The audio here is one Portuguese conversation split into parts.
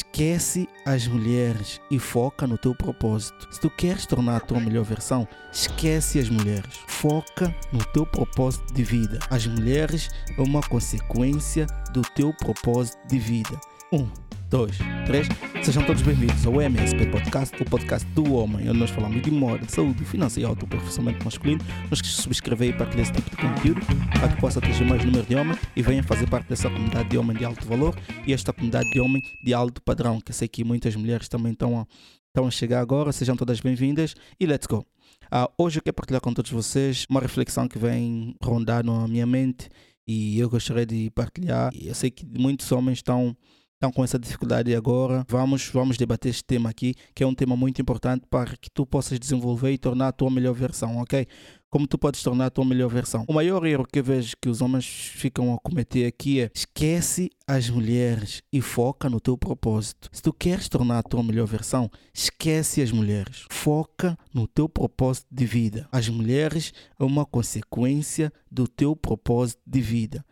Esquece as mulheres e foca no teu propósito. Se tu queres tornar a tua melhor versão, esquece as mulheres. Foca no teu propósito de vida. As mulheres é uma consequência do teu propósito de vida. Um, dois, três. Sejam todos bem-vindos ao MSP Podcast, o podcast do homem, onde nós falamos de moda, saúde, finanças e autoaperfeiçoamento masculino. Nos que subscrever e partilhar esse tipo de conteúdo para que possa atingir mais número de homens e venha fazer parte dessa comunidade de homem de alto valor e esta comunidade de homem de alto padrão, que eu sei que muitas mulheres também estão a, estão a chegar agora. Sejam todas bem-vindas e let's go! Uh, hoje eu quero partilhar com todos vocês uma reflexão que vem rondar na minha mente e eu gostaria de partilhar. Eu sei que muitos homens estão estão com essa dificuldade agora. Vamos, vamos debater este tema aqui, que é um tema muito importante para que tu possas desenvolver e tornar a tua melhor versão, ok? Como tu podes tornar a tua melhor versão. O maior erro que eu vejo que os homens ficam a cometer aqui é esquece as mulheres e foca no teu propósito. Se tu queres tornar a tua melhor versão, esquece as mulheres. Foca no teu propósito de vida. As mulheres é uma consequência do teu propósito de vida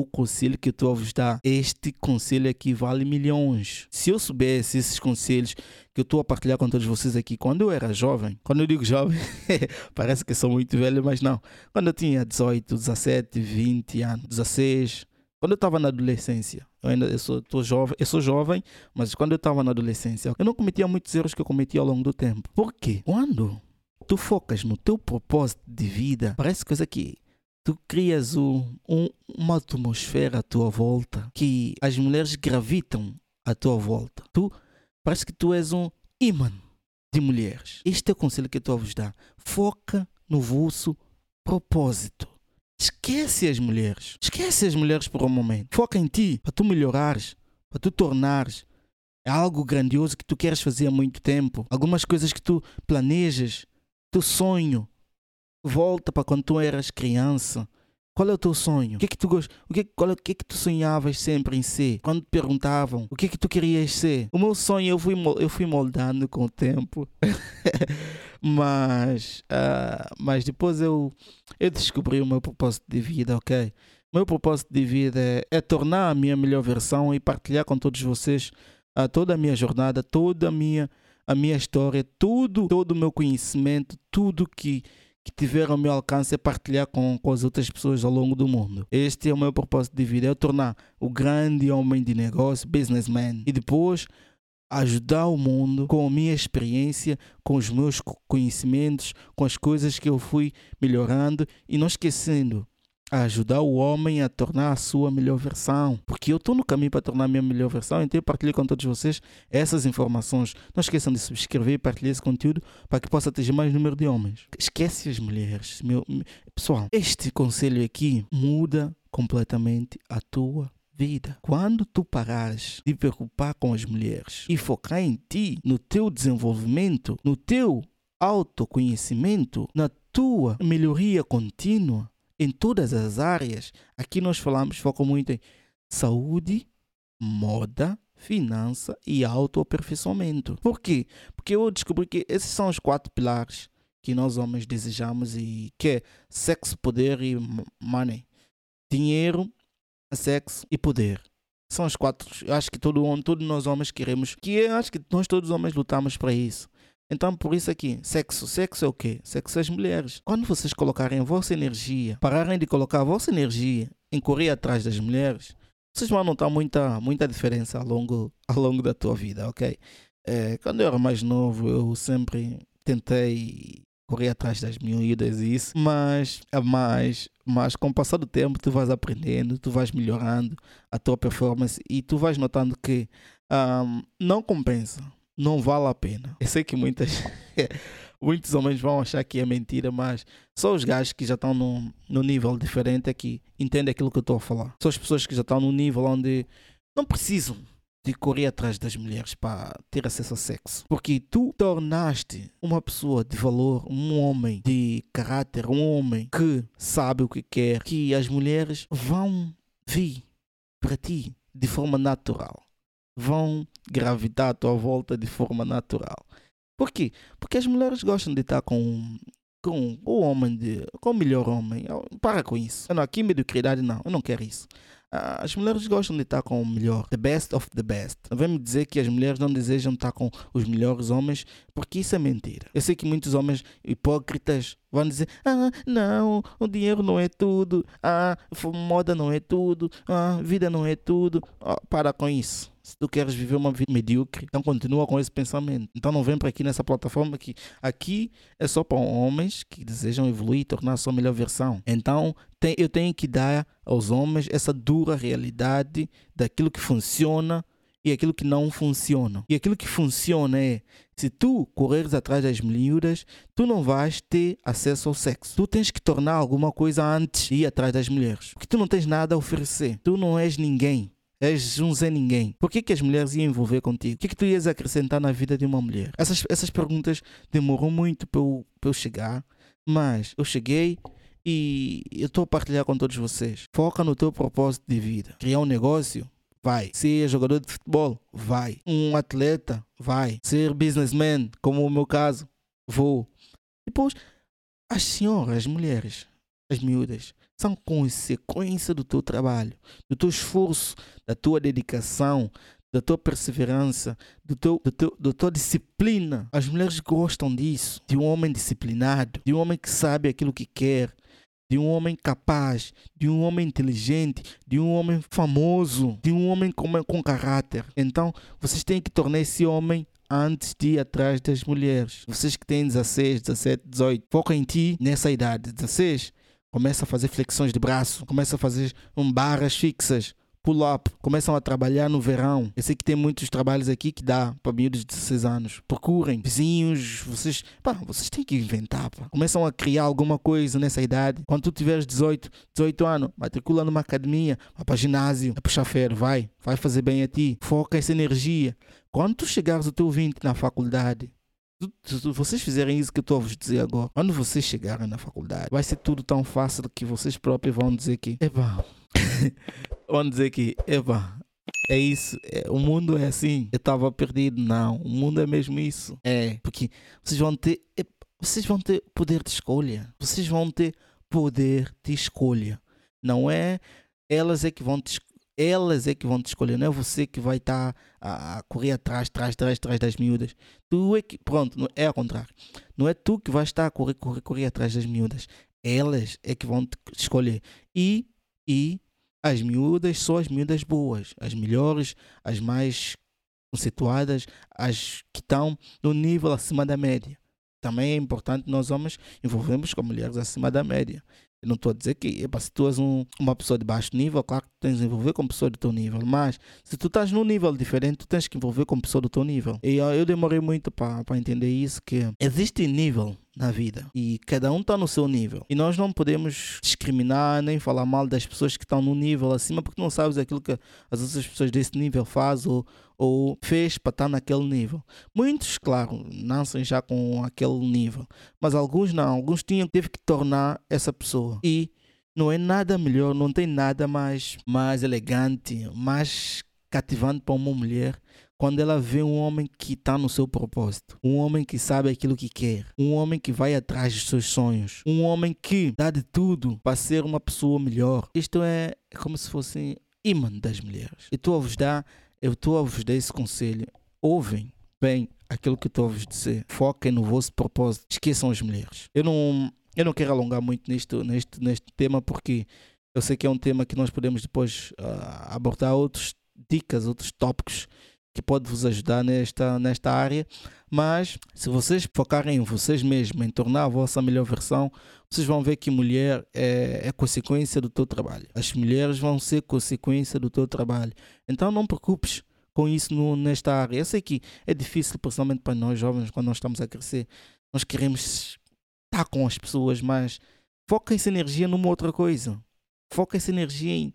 o conselho que eu estou a vos dar. Este conselho aqui vale milhões. Se eu soubesse esses conselhos que eu estou a partilhar com todos vocês aqui quando eu era jovem, quando eu digo jovem, parece que sou muito velho, mas não. Quando eu tinha 18, 17, 20 anos, 16, quando eu estava na adolescência, eu ainda eu sou, jovem, eu sou jovem, mas quando eu estava na adolescência, eu não cometia muitos erros que eu cometi ao longo do tempo. Por quê? Quando tu focas no teu propósito de vida, parece coisa que tu crias um, uma atmosfera à tua volta que as mulheres gravitam à tua volta. Tu parece que tu és um imã de mulheres. Este é o conselho que eu estou a vos dar. Foca no vosso propósito. Esquece as mulheres. Esquece as mulheres por um momento. Foca em ti, para tu melhorares, para tu tornares é algo grandioso que tu queres fazer há muito tempo. Algumas coisas que tu planejas, teu sonho, Volta para quando tu eras criança. Qual é o teu sonho? O que é que tu gost... o que, qual é... o que é que tu sonhavas sempre em ser? Quando te perguntavam o que é que tu querias ser? O meu sonho eu fui, eu fui moldando com o tempo. mas, uh, mas depois eu, eu descobri o meu propósito de vida, ok? O meu propósito de vida é, é tornar a minha melhor versão e partilhar com todos vocês uh, toda a minha jornada, toda a minha, a minha história, tudo, todo o meu conhecimento, tudo que que tiveram ao meu alcance é partilhar com, com as outras pessoas ao longo do mundo. Este é o meu propósito de vida, é tornar o grande homem de negócio, businessman, e depois ajudar o mundo com a minha experiência, com os meus conhecimentos, com as coisas que eu fui melhorando e não esquecendo a ajudar o homem a tornar a sua melhor versão. Porque eu estou no caminho para tornar a minha melhor versão, então eu partilho com todos vocês essas informações. Não esqueçam de subscrever e partilhar esse conteúdo para que possa atingir mais número de homens. Esquece as mulheres. Meu, pessoal, este conselho aqui muda completamente a tua vida. Quando tu parares de preocupar com as mulheres e focar em ti, no teu desenvolvimento, no teu autoconhecimento, na tua melhoria contínua, em todas as áreas. Aqui nós falamos, foco muito em saúde, moda, finança e autoaperfeiçoamento. Por quê? Porque eu descobri que esses são os quatro pilares que nós homens desejamos e que é sexo, poder e money. Dinheiro, sexo e poder. São os quatro. Eu acho que todo todos nós homens queremos, que eu acho que nós todos os homens lutamos para isso. Então, por isso aqui, sexo. Sexo é o quê? Sexo é as mulheres. Quando vocês colocarem a vossa energia, pararem de colocar a vossa energia em correr atrás das mulheres, vocês vão notar muita, muita diferença ao longo, ao longo da tua vida, ok? É, quando eu era mais novo, eu sempre tentei correr atrás das miúdas e isso, mas, mas, mas com o passar do tempo tu vais aprendendo, tu vais melhorando a tua performance e tu vais notando que um, não compensa não vale a pena. Eu sei que muitas, muitos homens vão achar que é mentira, mas só os gajos que já estão num, num nível diferente é entendem aquilo que eu estou a falar. São as pessoas que já estão num nível onde não precisam de correr atrás das mulheres para ter acesso ao sexo. Porque tu tornaste uma pessoa de valor, um homem de caráter, um homem que sabe o que quer, que as mulheres vão vir para ti de forma natural vão gravitar à tua volta de forma natural. Por quê? Porque as mulheres gostam de estar com, com o homem, de, com o melhor homem. Para com isso. Não, aqui mediocridade não, eu não quero isso. Ah, As mulheres gostam de estar com o melhor, the best of the best. Não vem me dizer que as mulheres não desejam estar com os melhores homens, porque isso é mentira. Eu sei que muitos homens hipócritas vão dizer: Ah, não, o dinheiro não é tudo, ah, moda não é tudo, ah, vida não é tudo. Ah, para com isso. Se tu queres viver uma vida medíocre, então continua com esse pensamento. Então não vem para aqui nessa plataforma que aqui é só para homens que desejam evoluir e tornar a sua melhor versão. Então tem- eu tenho que dar aos homens essa dura realidade daquilo que funciona e aquilo que não funciona. E aquilo que funciona é se tu correres atrás das miúdas, tu não vais ter acesso ao sexo. Tu tens que tornar alguma coisa antes de ir atrás das mulheres. Porque tu não tens nada a oferecer. Tu não és ninguém. És um Zé Ninguém. Por que, que as mulheres iam envolver contigo? O que, que tu ias acrescentar na vida de uma mulher? Essas, essas perguntas demoram muito para eu, para eu chegar, mas eu cheguei e eu estou a partilhar com todos vocês. Foca no teu propósito de vida. Criar um negócio? Vai. Ser jogador de futebol? Vai. Um atleta? Vai. Ser businessman, como o meu caso? Vou. Depois, as senhoras, as mulheres, as miúdas, são consequência do teu trabalho, do teu esforço, da tua dedicação, da tua perseverança, do teu, do teu, da tua disciplina. As mulheres gostam disso, de um homem disciplinado, de um homem que sabe aquilo que quer, de um homem capaz, de um homem inteligente, de um homem famoso, de um homem com, com caráter. Então, vocês têm que tornar esse homem antes de ir atrás das mulheres. Vocês que têm 16, 17, 18, foca em ti nessa idade. 16, começa a fazer flexões de braço, começa a fazer um, barras fixas, pull-up, começam a trabalhar no verão. Eu sei que tem muitos trabalhos aqui que dá para miúdos de 16 anos. Procurem, vizinhos, vocês, pá, vocês têm que inventar, pá. Começam a criar alguma coisa nessa idade. Quando tu tiveres 18, 18 anos, matricula numa academia, vai para ginásio, é puxar ferro, vai, vai fazer bem a ti. Foca essa energia. Quando tu chegares ao teu 20 na faculdade, se vocês fizerem isso que eu estou a vos dizer agora, quando vocês chegarem na faculdade, vai ser tudo tão fácil que vocês próprios vão dizer que, epá, vão dizer que, epá, é isso, é, o mundo é assim, eu estava perdido. Não, o mundo é mesmo isso. É, porque vocês vão ter, vocês vão ter poder de escolha, vocês vão ter poder de escolha. Não é elas é que vão elas é que vão te escolher, não é você que vai estar tá a, correr atrás, atrás, atrás, atrás das miúdas. Tu é que, pronto, é ao contrário. Não é tu que vais estar a correr, correr, correr atrás das miúdas. Elas é que vão te escolher. E, e as miúdas são as miúdas boas, as melhores, as mais conceituadas, as que estão no nível acima da média. Também é importante nós homens envolvermos com mulheres acima da média. Eu não estou a dizer que epa, se tu és um, uma pessoa de baixo nível, claro que tu tens que envolver com pessoa do teu nível, mas se tu estás num nível diferente, tu tens que envolver com pessoa do teu nível. E eu, eu demorei muito para entender isso, que existe nível na vida e cada um está no seu nível. E nós não podemos discriminar nem falar mal das pessoas que estão no nível acima porque não sabes aquilo que as outras pessoas desse nível fazem ou, ou fez para estar naquele nível. Muitos, claro, nascem já com aquele nível, mas alguns não. Alguns tinham teve que tornar essa pessoa. E não é nada melhor, não tem nada mais, mais elegante, mais cativante para uma mulher quando ela vê um homem que está no seu propósito, um homem que sabe aquilo que quer, um homem que vai atrás dos seus sonhos, um homem que dá de tudo para ser uma pessoa melhor. Isto é como se fosse imã das mulheres. Eu estou a vos eu estou a vos dar esse conselho. Ouvem bem aquilo que estou a vos dizer. Foquem no vosso propósito. Esqueçam as mulheres. Eu não, eu não quero alongar muito nisto, neste, neste tema porque eu sei que é um tema que nós podemos depois uh, abordar outros dicas, outros tópicos que pode vos ajudar nesta, nesta área, mas se vocês focarem em vocês mesmos, em tornar a vossa melhor versão, vocês vão ver que mulher é, é consequência do teu trabalho. As mulheres vão ser consequência do teu trabalho. Então não preocupes com isso no, nesta área. Eu sei que é difícil, principalmente para nós jovens, quando nós estamos a crescer. Nós queremos estar com as pessoas, mas foca essa energia numa outra coisa. Foca essa energia em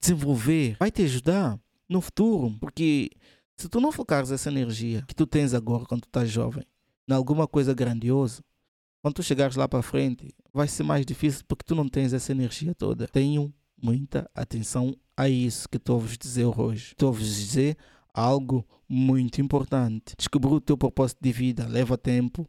desenvolver. Vai te ajudar no futuro, porque se tu não focares essa energia que tu tens agora quando tu estás jovem, em alguma coisa grandiosa, quando tu chegares lá para frente, vai ser mais difícil porque tu não tens essa energia toda. Tenham muita atenção a isso que estou a vos dizer hoje. Estou a vos dizer algo muito importante. Descobrir o teu propósito de vida leva tempo,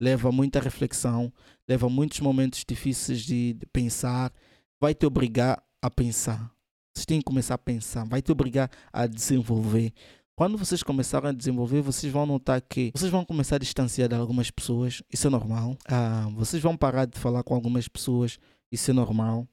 leva muita reflexão, leva muitos momentos difíceis de, de pensar, vai te obrigar a pensar. Vocês têm que começar a pensar, vai te obrigar a desenvolver. Quando vocês começarem a desenvolver, vocês vão notar que vocês vão começar a distanciar de algumas pessoas, isso é normal. Ah, vocês vão parar de falar com algumas pessoas, isso é normal.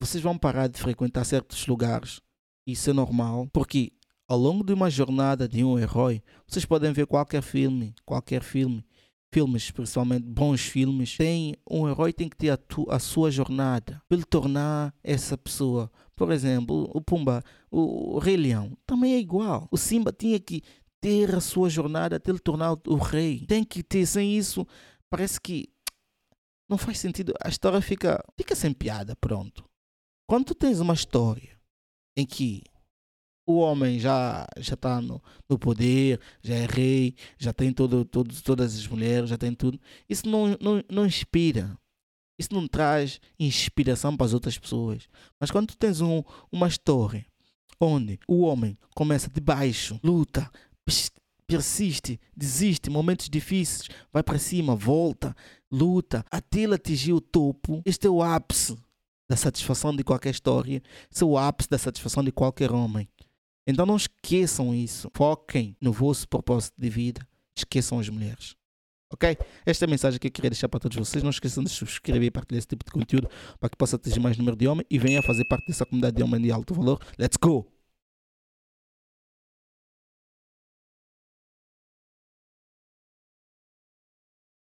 Vocês vão parar de frequentar certos lugares, isso é normal. Porque ao longo de uma jornada de um herói, vocês podem ver qualquer filme, qualquer filme, filmes, principalmente bons filmes, tem um herói tem que ter a, tu, a sua jornada para ele tornar essa pessoa. Por exemplo, o Pumba, o, Rei Leão, também é igual. O Simba tinha que ter a sua jornada até ele tornar o rei. Tem que ter, sem isso, parece que não faz sentido. A história fica, fica sem piada, pronto. Quando tu tens uma história em que o homem já já está no, no poder, já é rei, já tem todo, todo, todas as mulheres, já tem tudo. Isso não, não, não inspira. Isso não traz inspiração para as outras pessoas. Mas quando tu tens um, uma história onde o homem começa de baixo, luta, persiste, desiste, momentos difíceis, vai para cima, volta, luta, até ele atingir o topo, este é o ápice da satisfação de qualquer história, esse é o ápice da satisfação de qualquer homem. Então não esqueçam isso. Foquem no vosso propósito de vida. Esqueçam as mulheres. Ok? Esta é a mensagem que eu queria deixar para todos vocês. Não esqueçam de subscrever e partilhar esse tipo de conteúdo para que possa atingir mais número de homens e venha fazer parte dessa comunidade de homens de alto valor. Let's go!